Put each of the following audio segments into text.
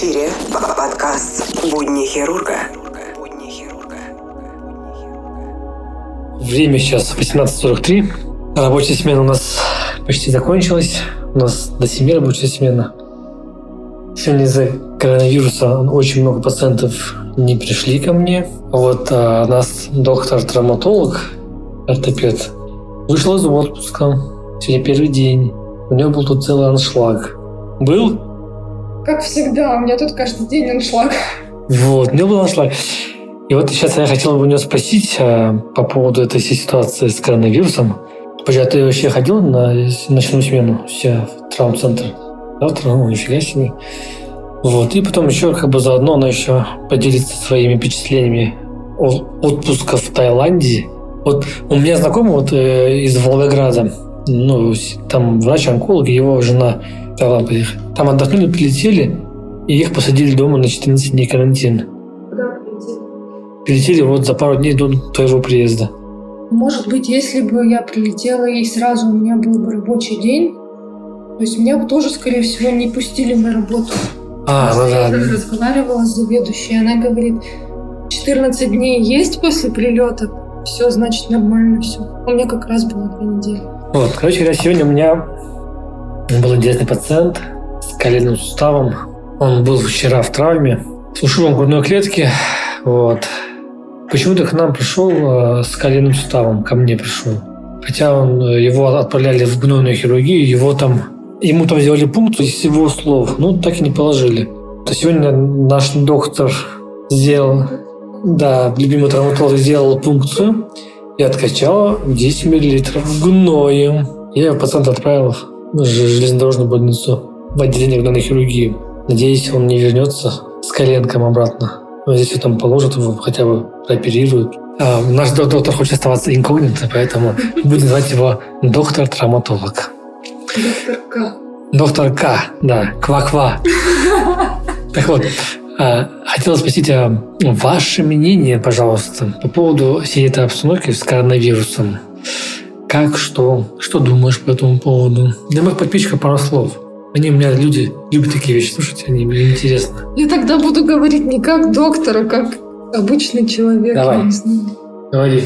эфире подкаст «Будни хирурга». Время сейчас 18.43. Рабочая смена у нас почти закончилась. У нас до 7 рабочая смена. Сегодня из-за коронавируса очень много пациентов не пришли ко мне. Вот а, нас доктор-травматолог, ортопед, вышел из отпуска. Сегодня первый день. У него был тут целый аншлаг. Был? Как всегда, у меня тут каждый день аншлаг. Вот, него был аншлаг. И вот сейчас я хотел бы у него спросить а, по поводу этой ситуации с коронавирусом. Подожди, а ты вообще ходил на ночную смену все в травм-центр? Завтра, ну, нифига себе. Вот. И потом еще как бы заодно она еще поделится своими впечатлениями отпуска в Таиланде. Вот у меня знакомый вот э, из Волгограда, ну, там врач-онколог, его жена в Таиланд поехали. Там отдохнули, прилетели, и их посадили дома на 14 дней карантин. Куда прилетели? Прилетели вот за пару дней до твоего приезда. Может быть, если бы я прилетела и сразу у меня был бы рабочий день, то есть меня бы тоже, скорее всего, не пустили на работу. А, ну да. Я разговаривала с заведующей, она говорит, 14 дней есть после прилета, все, значит, нормально все. У меня как раз было две недели. Вот, короче говоря, сегодня у меня был интересный пациент с коленным суставом. Он был вчера в травме с ушибом грудной клетки. Вот. Почему-то к нам пришел э, с коленным суставом, ко мне пришел. Хотя он, э, его отправляли в гнойную хирургию, его там, ему там сделали пункт из его слов, ну так и не положили. То сегодня наш доктор сделал, да, любимый травматолог сделал пункцию и откачал 10 миллилитров гноем. Я пациента отправил в железнодорожную больницу в отделение гнойной хирургии. Надеюсь, он не вернется с коленком обратно. Но здесь там положат его, хотя бы прооперируют. А, наш доктор хочет оставаться инкогнито, поэтому будем звать его доктор-травматолог. Доктор К. Доктор К, да, ква-ква. Так вот, хотела спросить а, ваше мнение, пожалуйста, по поводу всей этой обстановки с коронавирусом. Как, что, что думаешь по этому поводу? Для моих подписчиков пару слов. Они у меня люди любят такие вещи слушать, они мне интересны. Я тогда буду говорить не как доктор, а как обычный человек. Давай. Говори.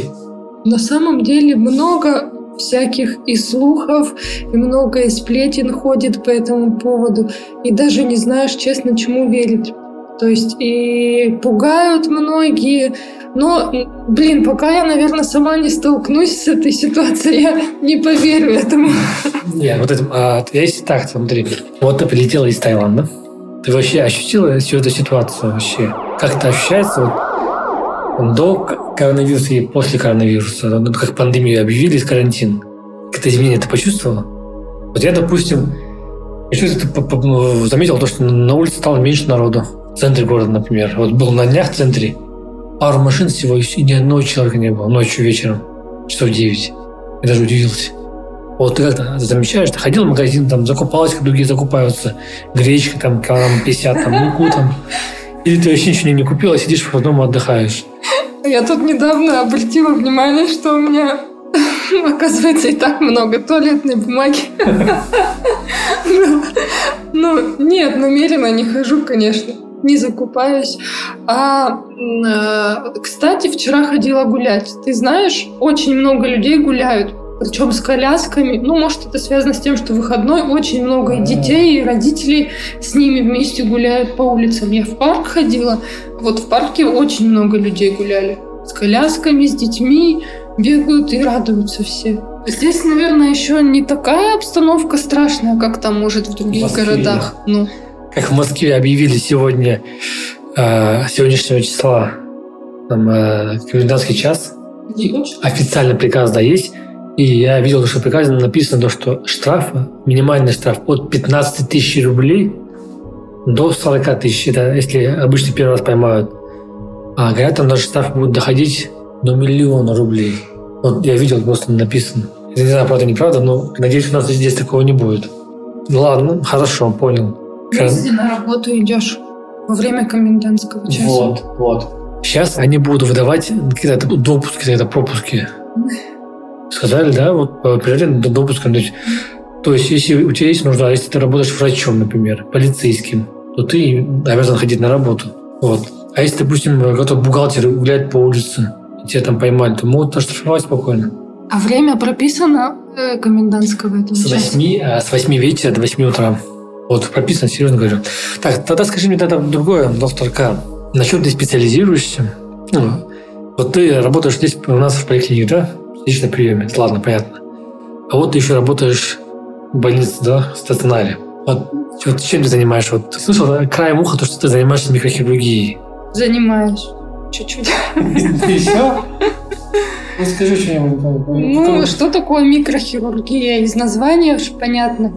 На самом деле много всяких и слухов, и много и сплетен ходит по этому поводу, и даже не знаешь, честно, чему верить. То есть и пугают многие, но, блин, пока я, наверное, сама не столкнусь с этой ситуацией, я не поверю этому. Нет, вот это, а, если так, смотри, вот ты прилетела из Таиланда, ты вообще ощутила всю эту ситуацию вообще? Как это ощущается вот, до коронавируса и после коронавируса? Ну, как пандемию объявили, карантин. Какие-то изменения ты почувствовала? Вот я, допустим, что-то заметил то, что на улице стало меньше народу. В центре города, например. Вот был на днях в центре, пару машин всего, и ни одного человека не было. Ночью, вечером, часов 9. Я даже удивился. Вот ты как-то замечаешь, ты ходил в магазин, там, закупалась, как другие закупаются. Гречка, там, килограмм 50, там, муку, там. Или ты вообще ничего не купила, сидишь по дому отдыхаешь. Я тут недавно обратила внимание, что у меня оказывается и так много туалетной бумаги. Ну, нет, намеренно не хожу, конечно не закупаюсь. А, э, кстати, вчера ходила гулять. Ты знаешь, очень много людей гуляют. Причем с колясками. Ну, может, это связано с тем, что выходной очень много и детей, и родителей с ними вместе гуляют по улицам. Я в парк ходила. Вот в парке очень много людей гуляли. С колясками, с детьми бегают и радуются все. Здесь, наверное, еще не такая обстановка страшная, как там, может, в других Москве, городах. Ну, Как в Москве объявили сегодня, э, сегодняшнего числа, там, э, комендантский час. Официальный приказ, да, есть. И я видел, что в приказе написано, то, что штраф, минимальный штраф от 15 тысяч рублей до 40 тысяч. Это если обычно первый раз поймают. А говорят, там даже штраф будет доходить до миллиона рублей. Вот я видел, просто написано. Я не знаю, правда, неправда, но надеюсь, у нас здесь такого не будет. Ладно, хорошо, понял. Если на работу идешь во время комендантского часа. Вот, вот. Сейчас они будут выдавать какие-то допуски, какие-то пропуски. Сказали, да, вот по определенным допускам. То есть, то есть, если у тебя есть нужда, если ты работаешь врачом, например, полицейским, то ты обязан ходить на работу. Вот. А если, допустим, какой-то бухгалтер гуляет по улице, и тебя там поймали, то могут оштрафовать спокойно. А время прописано э, комендантского этого С часа? 8, а, с 8 вечера до 8 утра. Вот, прописано, серьезно говорю. Так, тогда скажи мне тогда другое, доктор К. Насчет ты специализируешься. Ну, вот ты работаешь здесь у нас в поликлинике, да? Сидишь на приеме. Ладно, понятно. А вот ты еще работаешь в больнице, да, в стационаре. Вот, вот чем ты занимаешься? Вот слышал да, краем уха, то, что ты занимаешься микрохирургией. Занимаюсь. Чуть-чуть. Еще? Ну, скажи что-нибудь. Ну, что такое микрохирургия? Из названия уж понятно.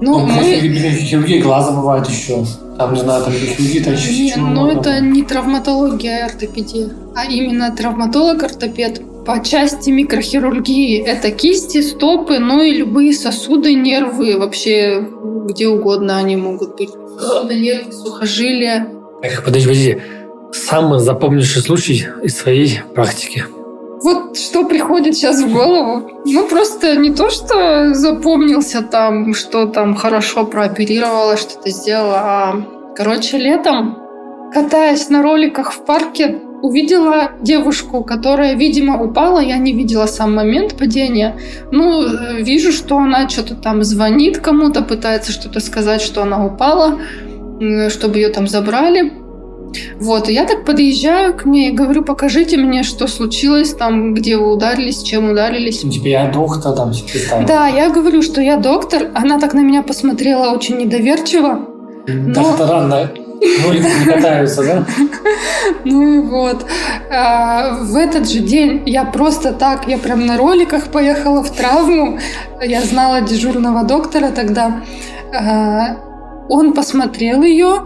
Ну, мы... Хирургия глаза бывает еще. Там, не знаю, там хирургия, там еще Не, ну это не травматология, а ортопедия, а именно травматолог-ортопед. По части микрохирургии это кисти, стопы, ну и любые сосуды, нервы, вообще где угодно они могут быть. Сосуды, нервы, сухожилия. Так, подожди, подожди. Самый запомнивший случай из своей практики. Вот что приходит сейчас в голову. Ну, просто не то, что запомнился там, что там хорошо прооперировала, что-то сделала, а, короче, летом, катаясь на роликах в парке, увидела девушку, которая, видимо, упала. Я не видела сам момент падения. Ну, э, вижу, что она что-то там звонит кому-то, пытается что-то сказать, что она упала, чтобы ее там забрали. Вот, и я так подъезжаю к ней и говорю, покажите мне, что случилось там, где вы ударились, чем ударились. Ну, типа, я доктор, там, типа, Да, я говорю, что я доктор. Она так на меня посмотрела очень недоверчиво. Доктора на не катаются, да? Ну и вот. А, в этот же день я просто так, я прям на роликах поехала в травму. Я знала дежурного доктора тогда. А, он посмотрел ее,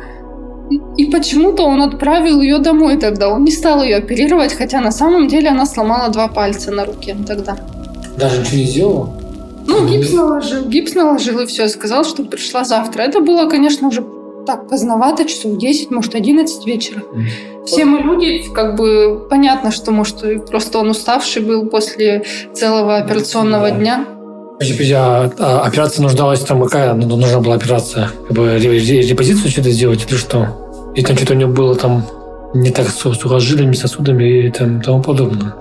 и почему-то он отправил ее домой тогда. Он не стал ее оперировать, хотя на самом деле она сломала два пальца на руке тогда. Даже ничего не сделал? Ну, гипс наложил, гипс наложил и все, сказал, что пришла завтра. Это было, конечно, уже так поздновато, часов 10, может, 11 вечера. Все мы люди, как бы понятно, что, может, просто он уставший был после целого операционного Да. дня. Подожди, подожди, а, а операция нуждалась там какая? Ну, нужна была операция? Как бы ре- ре- репозицию что-то сделать или что? И там что-то у него было там не так с сухожилиями, сосудами и там, тому подобное.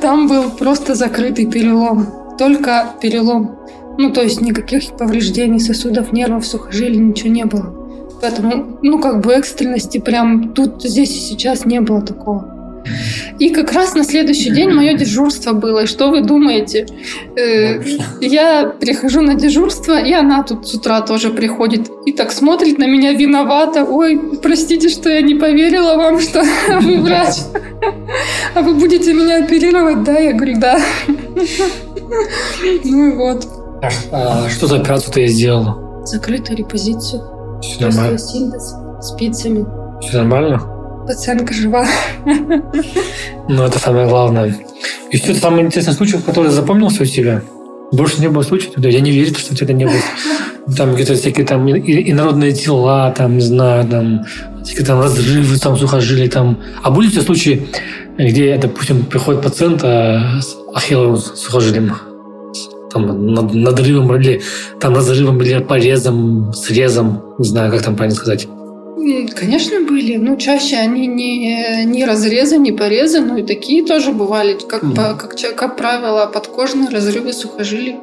Там был просто закрытый перелом. Только перелом. Ну, то есть никаких повреждений сосудов, нервов, сухожилий, ничего не было. Поэтому, ну, как бы экстренности прям тут, здесь и сейчас не было такого. И как раз на следующий день мое дежурство было. И что вы думаете? Э, я прихожу на дежурство, и она тут с утра тоже приходит. И так смотрит на меня виновата. Ой, простите, что я не поверила вам, что вы врач. А вы будете меня оперировать? Да, я говорю, да. Ну и вот. А что за операцию ты сделала? Закрытую репозицию. Все нормально? синтез спицами. Все нормально? Пациентка жива. Ну, это самое главное. И что самый интересный случай, который запомнился у тебя? Больше не было случаев? Я не верю, что у тебя не было. Там где-то всякие там инородные тела, там, не знаю, там, всякие там разрывы, там, сухожилия, там. А были у тебя случаи, где, допустим, приходит пациент а, с ахилловым сухожилием? Там, над- надрывом или там разрывом или порезом, срезом, не знаю, как там правильно сказать. М, Конечно, были. Ну, чаще они не, не разрезы, не порезы, но и такие тоже бывали. Как, Мгм. по- как, как правило, подкожные разрывы сухожилий.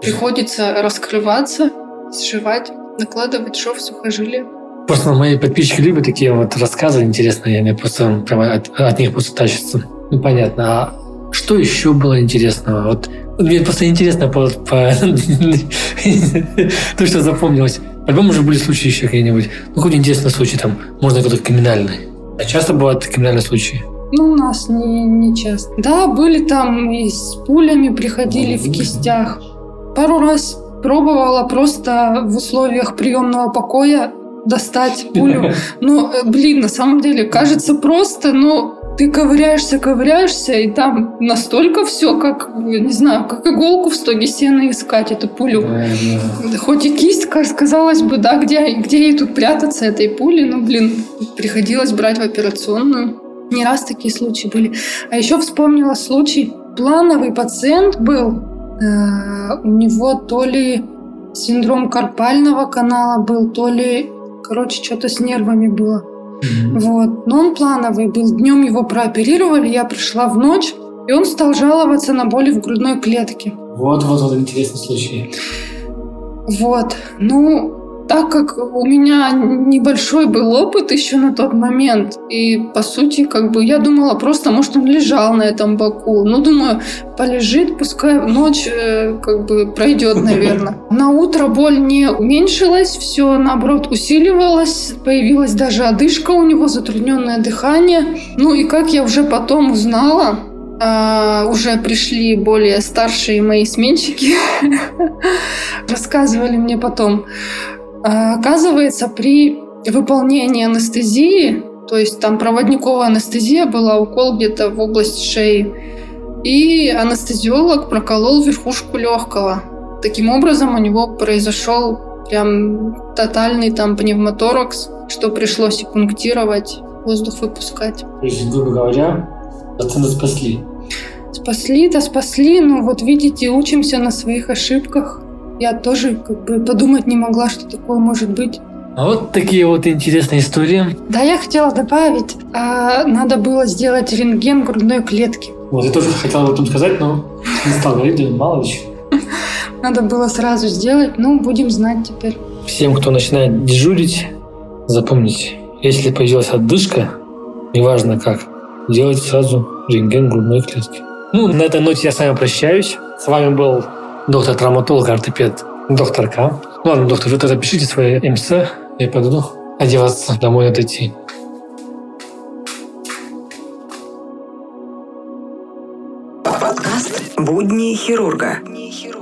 Приходится раскрываться, сшивать, накладывать шов в сухожилие. Просто мои подписчики любят такие вот рассказы интересные, они просто прямо от, от них просто тащатся. Ну, понятно. А что еще было интересного? Вот мне просто интересно по, по- то, что запомнилось. По-любому уже были случаи еще какие-нибудь. Ну, какой интересный случай там, можно какой-то криминальный. А часто бывают криминальные случаи? Ну, у нас не, не часто. Да, были там и с пулями приходили в кистях. Пару раз пробовала просто в условиях приемного покоя достать пулю. Ну, э, блин, на самом деле кажется просто, но ты ковыряешься, ковыряешься, и там настолько все, как, не знаю, как иголку в стоге сена искать эту пулю. Да Хоть и кисть, каз- казалось бы, да, где, где ей тут прятаться этой пули, ну, блин, приходилось брать в операционную. Не раз такие случаи были. А еще вспомнила случай, плановый пациент был, э, у него то ли синдром карпального канала был, то ли короче, что-то с нервами было. Вот. Но он плановый был. Днем его прооперировали, я пришла в ночь, и он стал жаловаться на боли в грудной клетке. Вот, вот, вот интересный случай. Вот. Ну, так как у меня небольшой был опыт еще на тот момент, и по сути, как бы я думала просто, может, он лежал на этом боку. Ну, думаю, полежит, пускай ночь э, как бы пройдет, наверное. На утро боль не уменьшилась, все наоборот усиливалось, появилась даже одышка у него, затрудненное дыхание. Ну и как я уже потом узнала, Uh, уже пришли более старшие мои сменщики, рассказывали мне потом, а, оказывается, при выполнении анестезии, то есть там проводниковая анестезия была, укол где-то в область шеи, и анестезиолог проколол верхушку легкого. Таким образом, у него произошел прям тотальный там пневмоторакс, что пришлось и пунктировать, воздух выпускать. То есть, грубо говоря, пацаны спасли. Спасли, да спасли, но вот видите, учимся на своих ошибках я тоже как бы подумать не могла, что такое может быть. А вот такие вот интересные истории. Да, я хотела добавить, а, надо было сделать рентген грудной клетки. Вот, я тоже хотела об этом сказать, но не стал говорить, мало ли Надо было сразу сделать, ну, будем знать теперь. Всем, кто начинает дежурить, запомните, если появилась отдышка, неважно как, делайте сразу рентген грудной клетки. Ну, на этой ноте я с вами прощаюсь. С вами был доктор-травматолог, ортопед, доктор К. Ладно, доктор, вы тогда пишите свои МС, я пойду одеваться, домой отойти. Подкаст «Будни хирурга». Не хирурга, не хирурга.